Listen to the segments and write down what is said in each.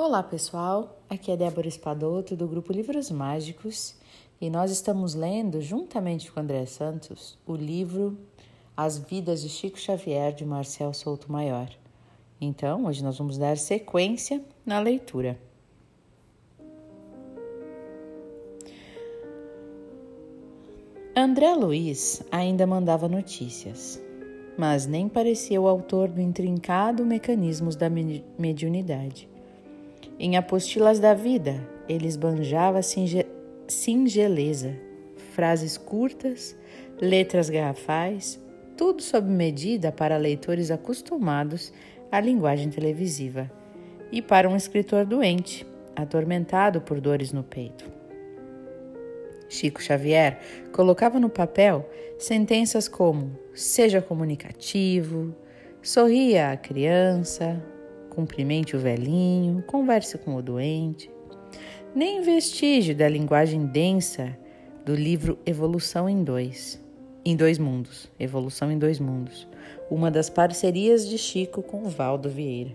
Olá pessoal, aqui é Débora Espadoto do grupo Livros Mágicos e nós estamos lendo, juntamente com André Santos, o livro As Vidas de Chico Xavier de Marcel Souto Maior. Então, hoje nós vamos dar sequência na leitura. André Luiz ainda mandava notícias, mas nem parecia o autor do intrincado mecanismos da mediunidade. Em apostilas da vida, ele esbanjava singe singeleza, frases curtas, letras garrafais, tudo sob medida para leitores acostumados à linguagem televisiva e para um escritor doente, atormentado por dores no peito. Chico Xavier colocava no papel sentenças como: seja comunicativo, sorria à criança, cumprimente o velhinho, converse com o doente. Nem vestígio da linguagem densa do livro Evolução em Dois, em Dois Mundos, Evolução em Dois Mundos, uma das parcerias de Chico com Valdo Vieira.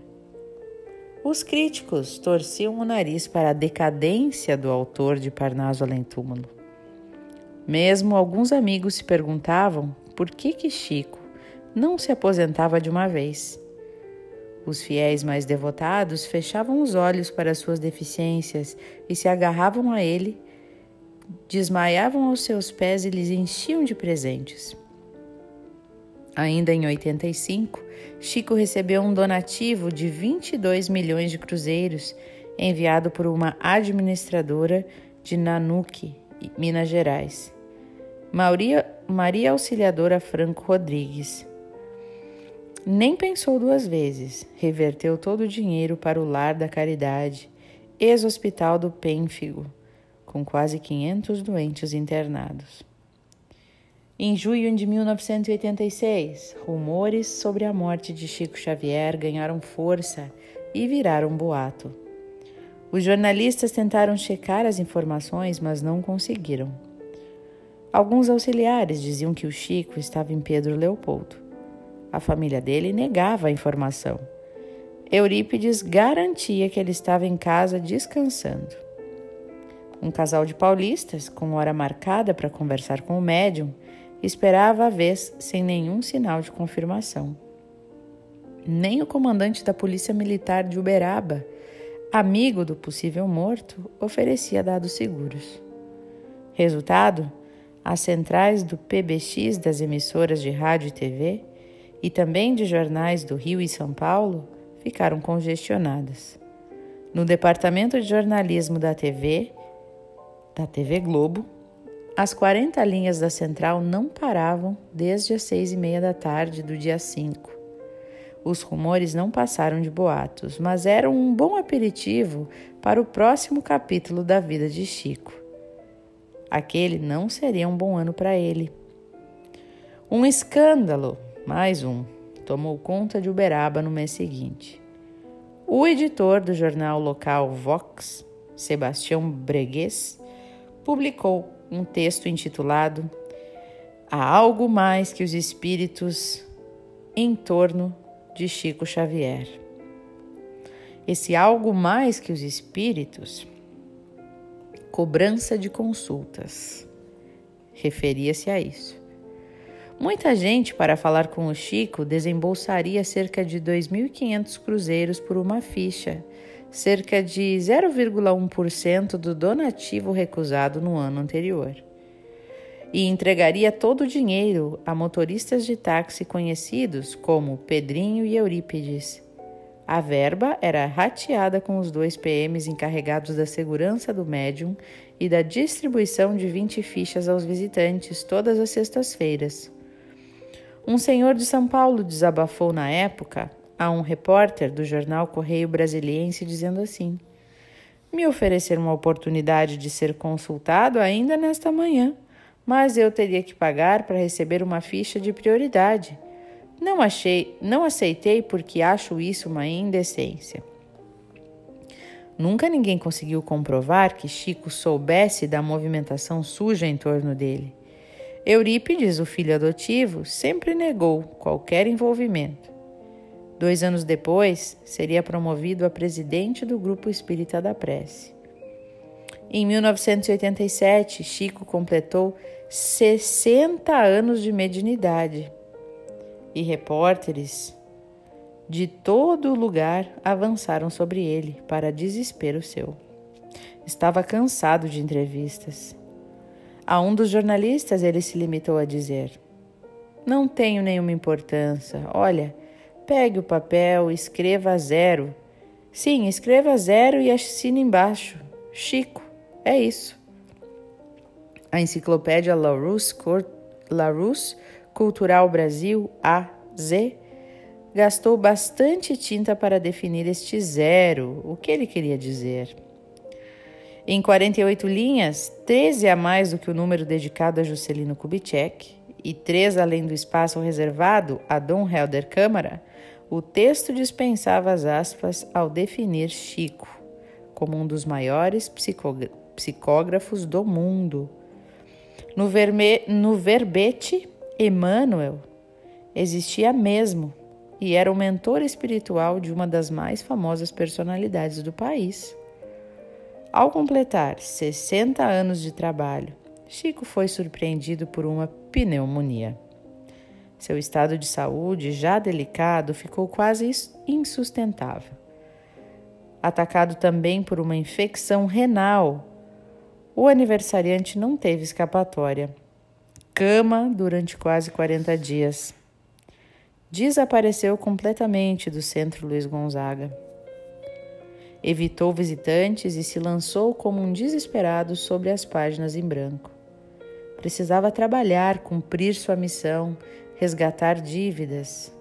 Os críticos torciam o nariz para a decadência do autor de Parnaso Além Túmulo. Mesmo alguns amigos se perguntavam por que que Chico não se aposentava de uma vez os fiéis mais devotados fechavam os olhos para suas deficiências e se agarravam a ele, desmaiavam aos seus pés e lhes enchiam de presentes. Ainda em 85, Chico recebeu um donativo de 22 milhões de cruzeiros enviado por uma administradora de Nanuque, Minas Gerais. Maria, Maria Auxiliadora Franco Rodrigues. Nem pensou duas vezes, reverteu todo o dinheiro para o Lar da Caridade, ex-hospital do Pênfigo, com quase 500 doentes internados. Em junho de 1986, rumores sobre a morte de Chico Xavier ganharam força e viraram boato. Os jornalistas tentaram checar as informações, mas não conseguiram. Alguns auxiliares diziam que o Chico estava em Pedro Leopoldo. A família dele negava a informação. Eurípides garantia que ele estava em casa descansando. Um casal de paulistas, com hora marcada para conversar com o médium, esperava a vez sem nenhum sinal de confirmação. Nem o comandante da Polícia Militar de Uberaba, amigo do possível morto, oferecia dados seguros. Resultado: as centrais do PBX das emissoras de rádio e TV e também de jornais do Rio e São Paulo ficaram congestionadas. No departamento de jornalismo da TV, da TV Globo, as 40 linhas da central não paravam desde as seis e meia da tarde do dia 5. Os rumores não passaram de boatos, mas eram um bom aperitivo para o próximo capítulo da vida de Chico. Aquele não seria um bom ano para ele. Um escândalo mais um, tomou conta de Uberaba no mês seguinte. O editor do jornal local Vox, Sebastião Bregues, publicou um texto intitulado Há algo mais que os espíritos em torno de Chico Xavier. Esse algo mais que os espíritos, cobrança de consultas, referia-se a isso. Muita gente, para falar com o Chico, desembolsaria cerca de 2.500 cruzeiros por uma ficha, cerca de 0,1% do donativo recusado no ano anterior. E entregaria todo o dinheiro a motoristas de táxi conhecidos como Pedrinho e Eurípides. A verba era rateada com os dois PMs encarregados da segurança do médium e da distribuição de 20 fichas aos visitantes todas as sextas-feiras. Um senhor de São Paulo desabafou na época a um repórter do jornal Correio Brasiliense dizendo assim: Me ofereceram uma oportunidade de ser consultado ainda nesta manhã, mas eu teria que pagar para receber uma ficha de prioridade. Não achei, não aceitei porque acho isso uma indecência. Nunca ninguém conseguiu comprovar que Chico soubesse da movimentação suja em torno dele. Eurípides, o filho adotivo, sempre negou qualquer envolvimento. Dois anos depois, seria promovido a presidente do Grupo Espírita da Prece. Em 1987, Chico completou 60 anos de mediunidade e repórteres de todo lugar avançaram sobre ele para desespero seu. Estava cansado de entrevistas. A um dos jornalistas ele se limitou a dizer: Não tenho nenhuma importância. Olha, pegue o papel, escreva zero. Sim, escreva zero e assine embaixo. Chico, é isso. A enciclopédia Larousse, Cultural Brasil, AZ, gastou bastante tinta para definir este zero, o que ele queria dizer. Em 48 linhas, 13 a mais do que o número dedicado a Juscelino Kubitschek e 3 além do espaço reservado a Dom Helder Câmara, o texto dispensava as aspas ao definir Chico como um dos maiores psicógrafos do mundo. No, verme, no verbete Emmanuel existia mesmo e era o mentor espiritual de uma das mais famosas personalidades do país. Ao completar 60 anos de trabalho, Chico foi surpreendido por uma pneumonia. Seu estado de saúde, já delicado, ficou quase insustentável. Atacado também por uma infecção renal, o aniversariante não teve escapatória. Cama durante quase 40 dias. Desapareceu completamente do centro Luiz Gonzaga. Evitou visitantes e se lançou como um desesperado sobre as páginas em branco. Precisava trabalhar, cumprir sua missão, resgatar dívidas.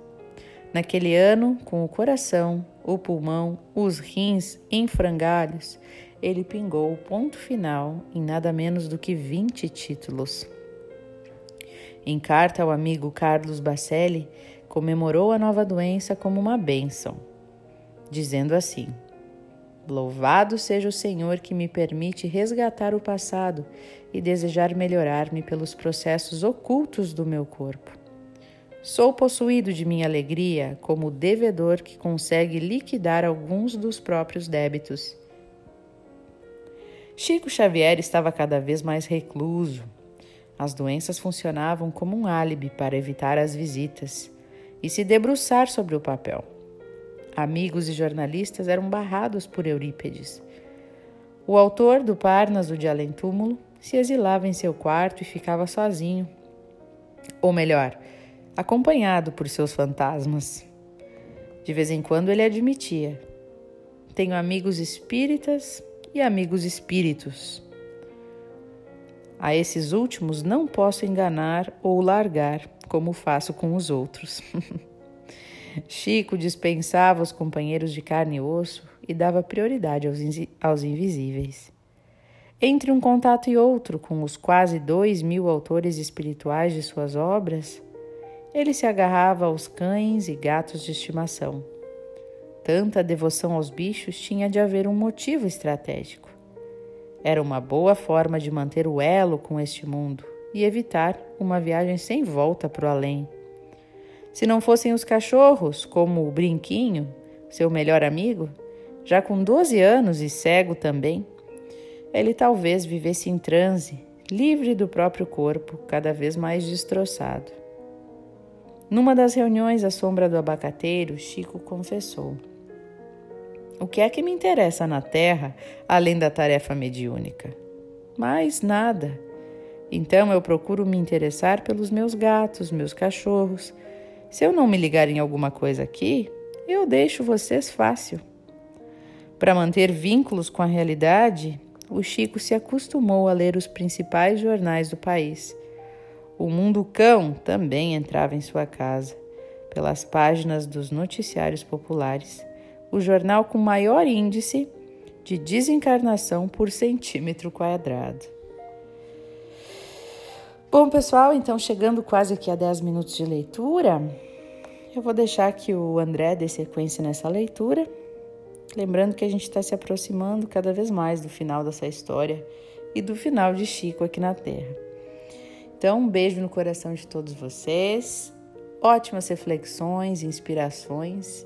Naquele ano, com o coração, o pulmão, os rins em frangalhos, ele pingou o ponto final em nada menos do que 20 títulos. Em carta ao amigo Carlos Bacelli, comemorou a nova doença como uma bênção, dizendo assim: Louvado seja o Senhor que me permite resgatar o passado e desejar melhorar-me pelos processos ocultos do meu corpo. Sou possuído de minha alegria como o devedor que consegue liquidar alguns dos próprios débitos. Chico Xavier estava cada vez mais recluso. As doenças funcionavam como um álibi para evitar as visitas e se debruçar sobre o papel. Amigos e jornalistas eram barrados por Eurípedes. O autor do Parnaso de Além Túmulo se exilava em seu quarto e ficava sozinho. Ou melhor, acompanhado por seus fantasmas. De vez em quando ele admitia: Tenho amigos espíritas e amigos espíritos. A esses últimos não posso enganar ou largar, como faço com os outros. Chico dispensava os companheiros de carne e osso e dava prioridade aos, aos invisíveis. Entre um contato e outro com os quase dois mil autores espirituais de suas obras, ele se agarrava aos cães e gatos de estimação. Tanta devoção aos bichos tinha de haver um motivo estratégico. Era uma boa forma de manter o elo com este mundo e evitar uma viagem sem volta para o além. Se não fossem os cachorros, como o Brinquinho, seu melhor amigo, já com 12 anos e cego também, ele talvez vivesse em transe, livre do próprio corpo, cada vez mais destroçado. Numa das reuniões à sombra do abacateiro, Chico confessou: O que é que me interessa na terra além da tarefa mediúnica? Mais nada. Então eu procuro me interessar pelos meus gatos, meus cachorros, se eu não me ligar em alguma coisa aqui, eu deixo vocês fácil. Para manter vínculos com a realidade, o Chico se acostumou a ler os principais jornais do país. O Mundo Cão também entrava em sua casa, pelas páginas dos noticiários populares, o jornal com maior índice de desencarnação por centímetro quadrado. Bom, pessoal, então chegando quase aqui a 10 minutos de leitura, eu vou deixar que o André dê sequência nessa leitura. Lembrando que a gente está se aproximando cada vez mais do final dessa história e do final de Chico aqui na Terra. Então, um beijo no coração de todos vocês, ótimas reflexões, inspirações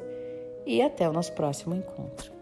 e até o nosso próximo encontro.